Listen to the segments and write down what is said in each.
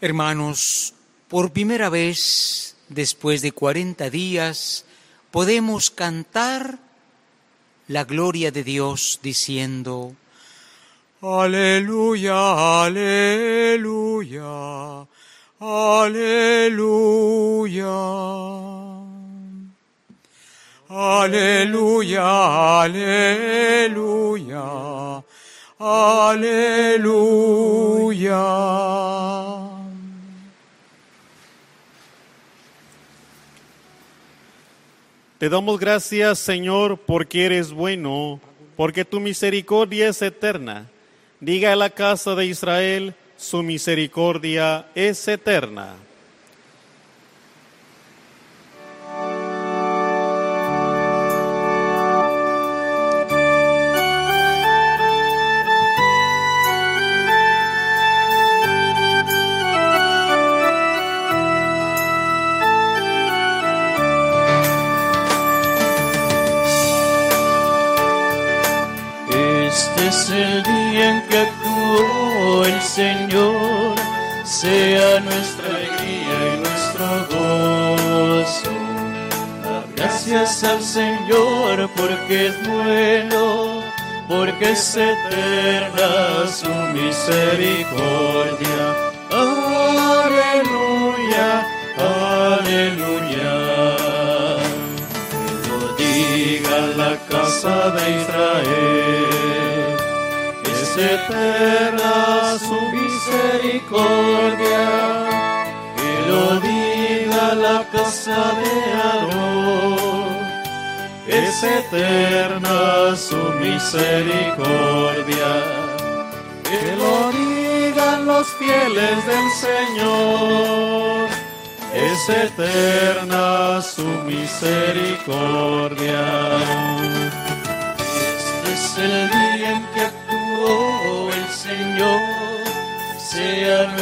Hermanos, por primera vez, después de 40 días, podemos cantar la gloria de Dios diciendo, Aleluya, aleluya, aleluya. Aleluya, aleluya, aleluya. Te damos gracias, Señor, porque eres bueno, porque tu misericordia es eterna. Diga a la casa de Israel, su misericordia es eterna. Es el día en que actuó el Señor, sea nuestra alegría y nuestro gozo. Da gracias al Señor porque es bueno, porque es eterna su misericordia. Aleluya, aleluya. Que lo diga la casa de Israel. Es eterna su misericordia. Que lo diga la casa de Aarón. Es eterna su misericordia. Que lo digan los fieles del Señor. Es eterna su misericordia.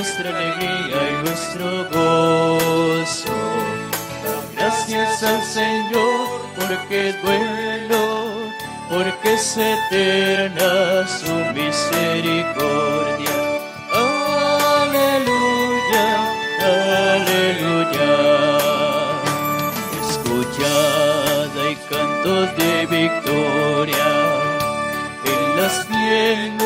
Nuestra alegría y nuestro gozo. Gracias al Señor porque es bueno, porque es eterna su misericordia. Aleluya, aleluya. Escuchad hay cantos de victoria en las tiendas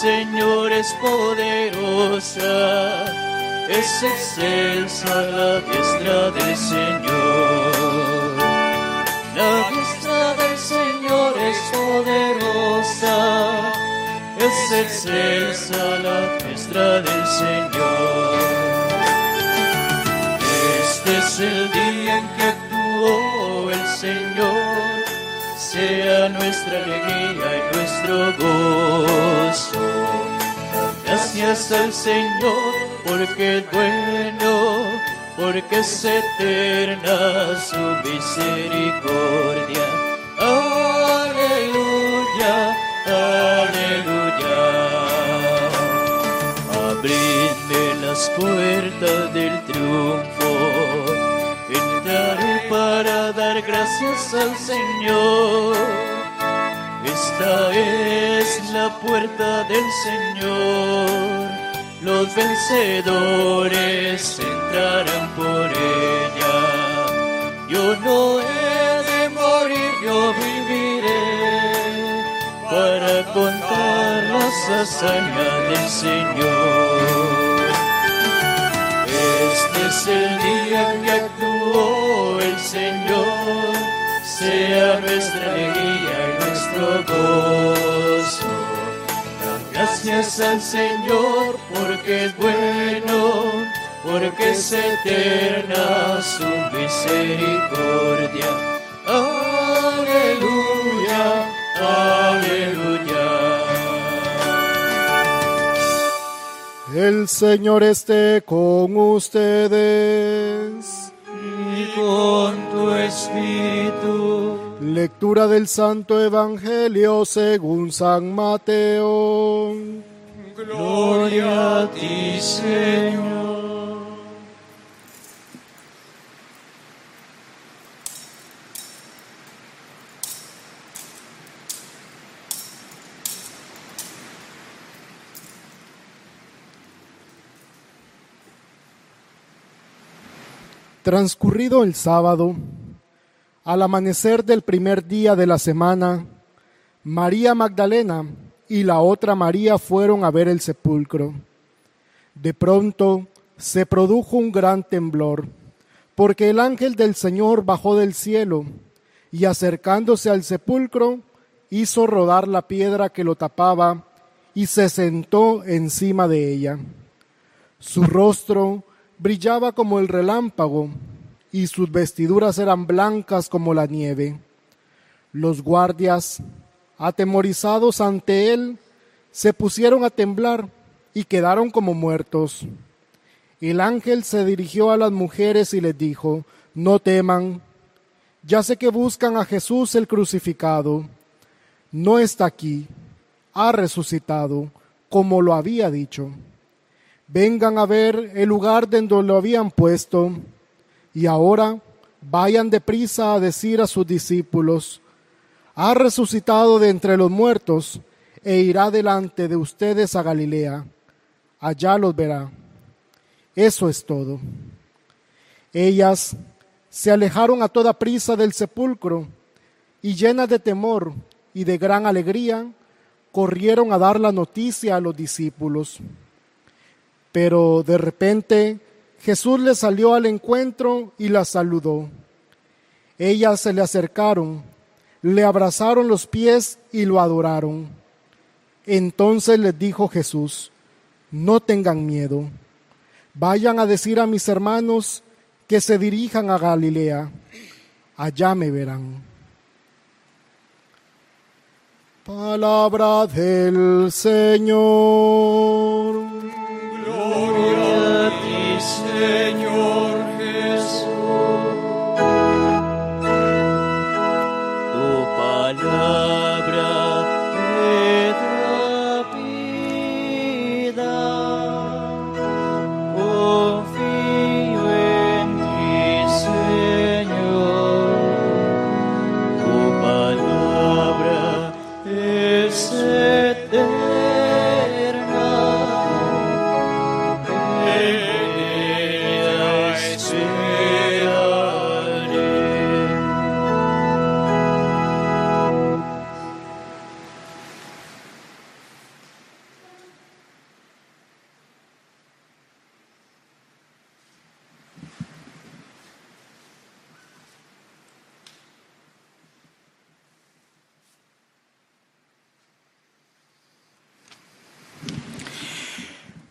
Señor es poderosa, es excelsa la diestra del Señor. La diestra del Señor es poderosa, es excelsa la diestra del Señor. Este es el día en que actuó el Señor, sea nuestra alegría y nuestro gozo. Gracias al Señor porque es bueno, porque es eterna su misericordia. Aleluya, aleluya. Abridme las puertas del triunfo. Entraré para dar gracias al Señor. Es la puerta del Señor. Los vencedores entrarán por ella. Yo no he de morir, yo viviré para contar las hazañas del Señor. Este es el día que actuó el Señor, sea nuestra y nuestro gozo. Gracias al Señor porque es bueno, porque es eterna su misericordia. Aleluya, aleluya. El Señor esté con ustedes. Y con tu espíritu. Lectura del Santo Evangelio según San Mateo. Gloria a Señor. Transcurrido el sábado, al amanecer del primer día de la semana, María Magdalena y la otra María fueron a ver el sepulcro. De pronto se produjo un gran temblor, porque el ángel del Señor bajó del cielo y acercándose al sepulcro hizo rodar la piedra que lo tapaba y se sentó encima de ella. Su rostro brillaba como el relámpago y sus vestiduras eran blancas como la nieve. Los guardias, atemorizados ante él, se pusieron a temblar y quedaron como muertos. El ángel se dirigió a las mujeres y les dijo, no teman, ya sé que buscan a Jesús el crucificado. No está aquí, ha resucitado, como lo había dicho vengan a ver el lugar donde lo habían puesto y ahora vayan deprisa a decir a sus discípulos, ha resucitado de entre los muertos e irá delante de ustedes a Galilea, allá los verá. Eso es todo. Ellas se alejaron a toda prisa del sepulcro y llenas de temor y de gran alegría, corrieron a dar la noticia a los discípulos. Pero de repente Jesús le salió al encuentro y la saludó. Ellas se le acercaron, le abrazaron los pies y lo adoraron. Entonces les dijo Jesús, no tengan miedo, vayan a decir a mis hermanos que se dirijan a Galilea, allá me verán. Palabra del Señor.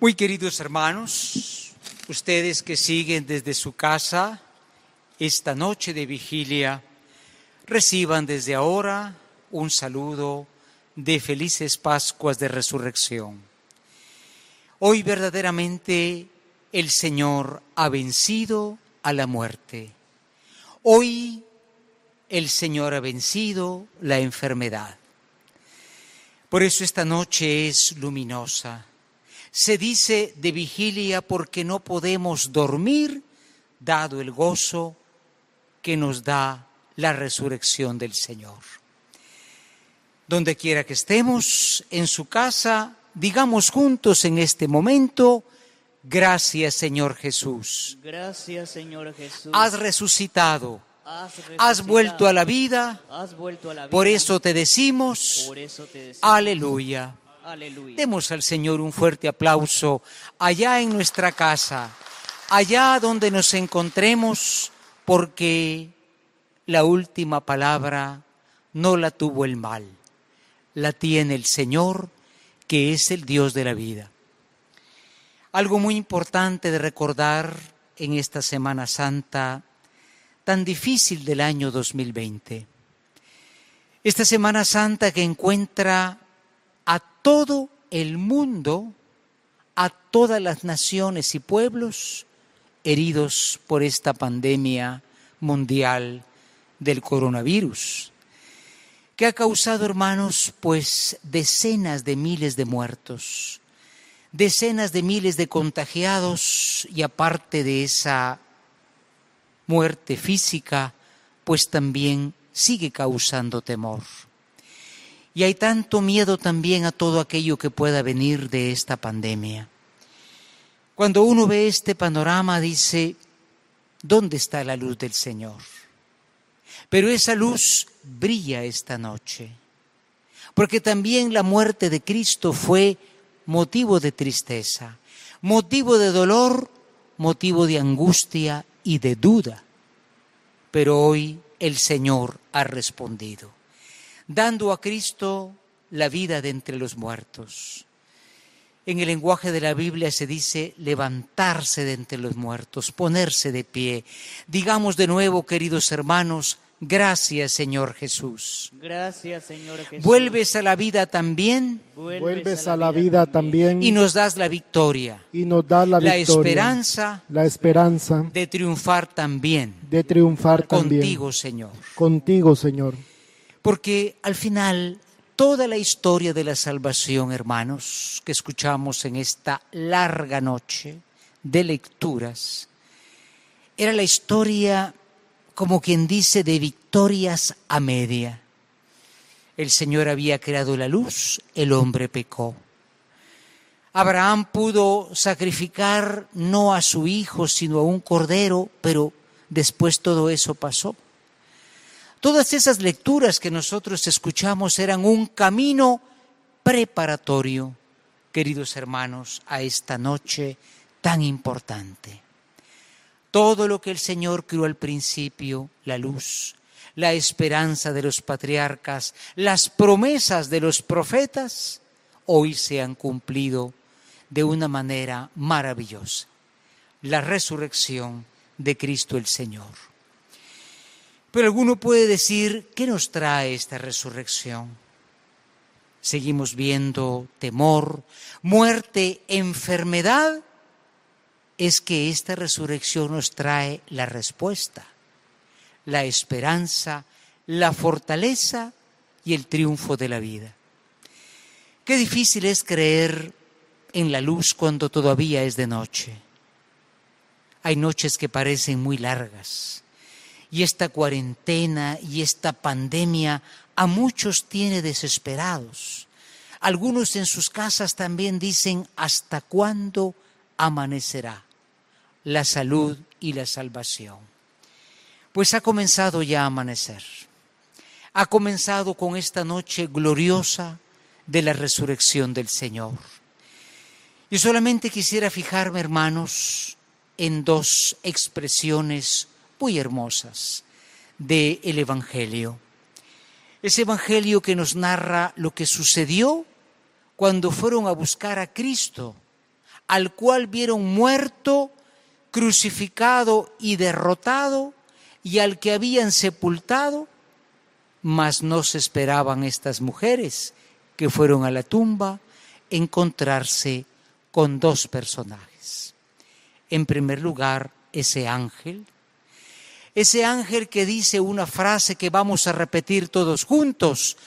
Muy queridos hermanos, ustedes que siguen desde su casa esta noche de vigilia, reciban desde ahora un saludo de felices Pascuas de Resurrección. Hoy verdaderamente el Señor ha vencido a la muerte. Hoy el Señor ha vencido la enfermedad. Por eso esta noche es luminosa. Se dice de vigilia porque no podemos dormir dado el gozo que nos da la resurrección del Señor. Donde quiera que estemos, en su casa, digamos juntos en este momento, gracias Señor Jesús. Gracias, Señor Jesús. Has resucitado, Has vuelto a la vida, Has vuelto a la vida. por eso te decimos, Por eso te decimos. aleluya. Demos al Señor un fuerte aplauso allá en nuestra casa, allá donde nos encontremos, porque la última palabra no la tuvo el mal, la tiene el Señor, que es el Dios de la vida. Algo muy importante de recordar en esta Semana Santa tan difícil del año 2020. Esta Semana Santa que encuentra a todo el mundo, a todas las naciones y pueblos heridos por esta pandemia mundial del coronavirus, que ha causado, hermanos, pues decenas de miles de muertos, decenas de miles de contagiados y aparte de esa muerte física, pues también sigue causando temor. Y hay tanto miedo también a todo aquello que pueda venir de esta pandemia. Cuando uno ve este panorama dice, ¿dónde está la luz del Señor? Pero esa luz brilla esta noche, porque también la muerte de Cristo fue motivo de tristeza, motivo de dolor, motivo de angustia y de duda. Pero hoy el Señor ha respondido, dando a Cristo la vida de entre los muertos. En el lenguaje de la Biblia se dice levantarse de entre los muertos, ponerse de pie. Digamos de nuevo, queridos hermanos, gracias Señor Jesús. Gracias, Señor Jesús. Vuelves a la vida también Vuelves a la vida también y nos das la victoria, y nos da la la victoria, esperanza la esperanza de triunfar también de triunfar también contigo, Señor. contigo, Señor. Porque al final toda la historia de la salvación, hermanos, que escuchamos en esta larga noche de lecturas, era la historia, como quien dice, de victorias a media. El Señor había creado la luz, el hombre pecó. Abraham pudo sacrificar no a su hijo, sino a un cordero, pero después todo eso pasó. Todas esas lecturas que nosotros escuchamos eran un camino preparatorio, queridos hermanos, a esta noche tan importante. Todo lo que el Señor creó al principio, la luz, la esperanza de los patriarcas, las promesas de los profetas, hoy se han cumplido de una manera maravillosa. La resurrección de Cristo el Señor. Pero alguno puede decir, ¿qué nos trae esta resurrección? Seguimos viendo temor, muerte, enfermedad. Es que esta resurrección nos trae la respuesta, la esperanza, la fortaleza y el triunfo de la vida. Qué difícil es creer en la luz cuando todavía es de noche. Hay noches que parecen muy largas y esta cuarentena y esta pandemia a muchos tiene desesperados. Algunos en sus casas también dicen, ¿hasta cuándo amanecerá la salud y la salvación? Pues ha comenzado ya a amanecer. Ha comenzado con esta noche gloriosa de la resurrección del Señor. Yo solamente quisiera fijarme, hermanos, en dos expresiones muy hermosas del Evangelio. Ese Evangelio que nos narra lo que sucedió cuando fueron a buscar a Cristo, al cual vieron muerto, crucificado y derrotado, y al que habían sepultado, mas no se esperaban estas mujeres que fueron a la tumba encontrarse con dos personajes. En primer lugar, ese ángel, ese ángel que dice una frase que vamos a repetir todos juntos,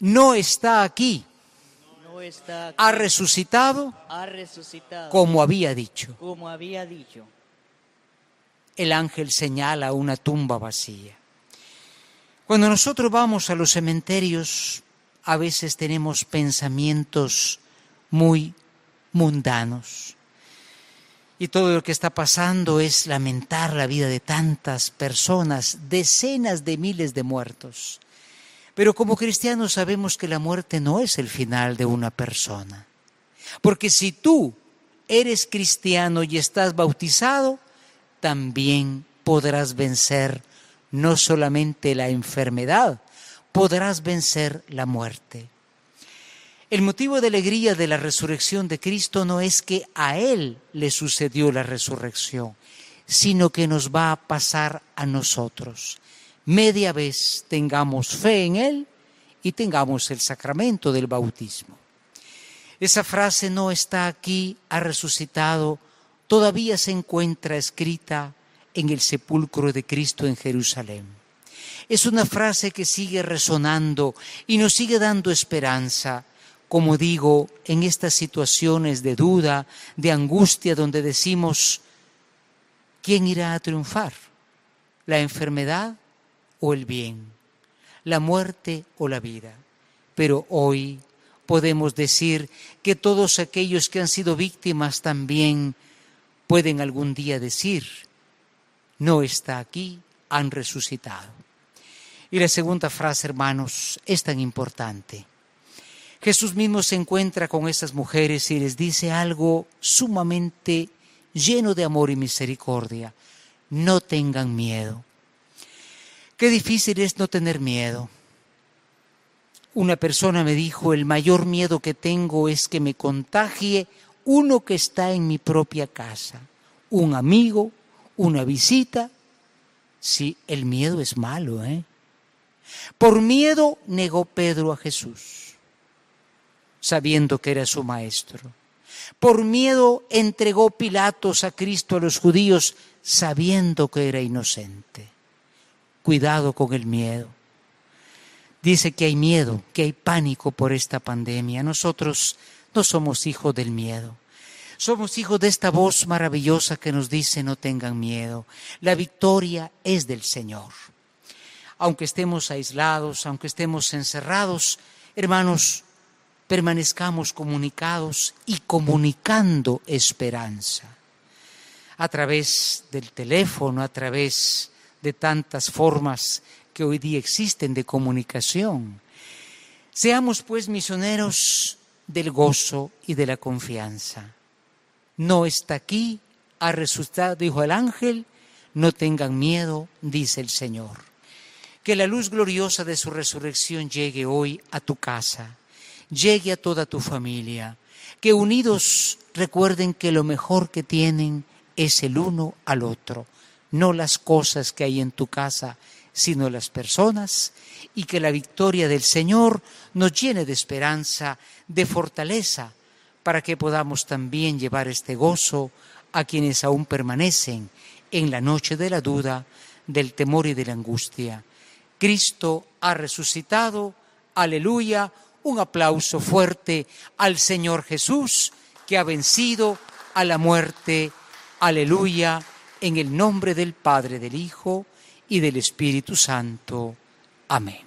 no está aquí, No está aquí, ha resucitado ha resucitado como había dicho. como había dicho. El ángel señala una tumba vacía. Cuando nosotros vamos a los cementerios, a veces tenemos pensamientos muy mundanos. Y todo lo que está pasando es lamentar la vida de tantas personas, decenas de miles de muertos. Pero como cristianos sabemos que la muerte no es el final de una persona. Porque si tú eres cristiano y estás bautizado, también podrás vencer no solamente la enfermedad, podrás vencer la muerte. El motivo de alegría de la resurrección de Cristo no es que a Él le sucedió la resurrección, sino que nos va a pasar a nosotros. Media vez tengamos fe en Él y tengamos el sacramento del bautismo. Esa frase no está aquí, ha resucitado, todavía se encuentra escrita en el sepulcro de Cristo en Jerusalén. Es una frase que sigue resonando y nos sigue dando esperanza, como digo, en estas situaciones de duda, de angustia, donde decimos, ¿quién irá a triunfar? ¿La enfermedad o el bien? ¿La muerte o la vida? Pero hoy podemos decir que todos aquellos que han sido víctimas también pueden algún día decir, no está aquí, han resucitado. Y la segunda frase, hermanos, es tan importante. Jesús mismo se encuentra con estas mujeres y les dice algo sumamente lleno de amor y misericordia. No tengan miedo. Qué difícil es no tener miedo. Una persona me dijo, el mayor miedo que tengo es que me contagie uno que está en mi propia casa, un amigo, una visita. Sí, el miedo es malo, ¿eh? Por miedo negó Pedro a Jesús, sabiendo que era su maestro. Por miedo entregó Pilatos a Cristo a los judíos, sabiendo que era inocente. Cuidado con el miedo. Dice que hay miedo, que hay pánico por esta pandemia. Nosotros no somos hijos del miedo. Somos hijos de esta voz maravillosa que nos dice no tengan miedo. La victoria es del Señor. Aunque estemos aislados, aunque estemos encerrados, hermanos, permanezcamos comunicados y comunicando esperanza. A través del teléfono, a través de tantas formas que hoy día existen de comunicación. Seamos pues misioneros del gozo y de la confianza. No está aquí, ha resucitado, dijo el ángel, no tengan miedo, dice el Señor. Que la luz gloriosa de su resurrección llegue hoy a tu casa, llegue a toda tu familia, que unidos recuerden que lo mejor que tienen es el uno al otro, no las cosas que hay en tu casa, sino las personas, y que la victoria del Señor nos llene de esperanza, de fortaleza, para que podamos también llevar este gozo a quienes aún permanecen en la noche de la duda, del temor y de la angustia. Cristo ha resucitado, aleluya, un aplauso fuerte al Señor Jesús que ha vencido a la muerte, aleluya, en el nombre del Padre, del Hijo y del Espíritu Santo. Amén.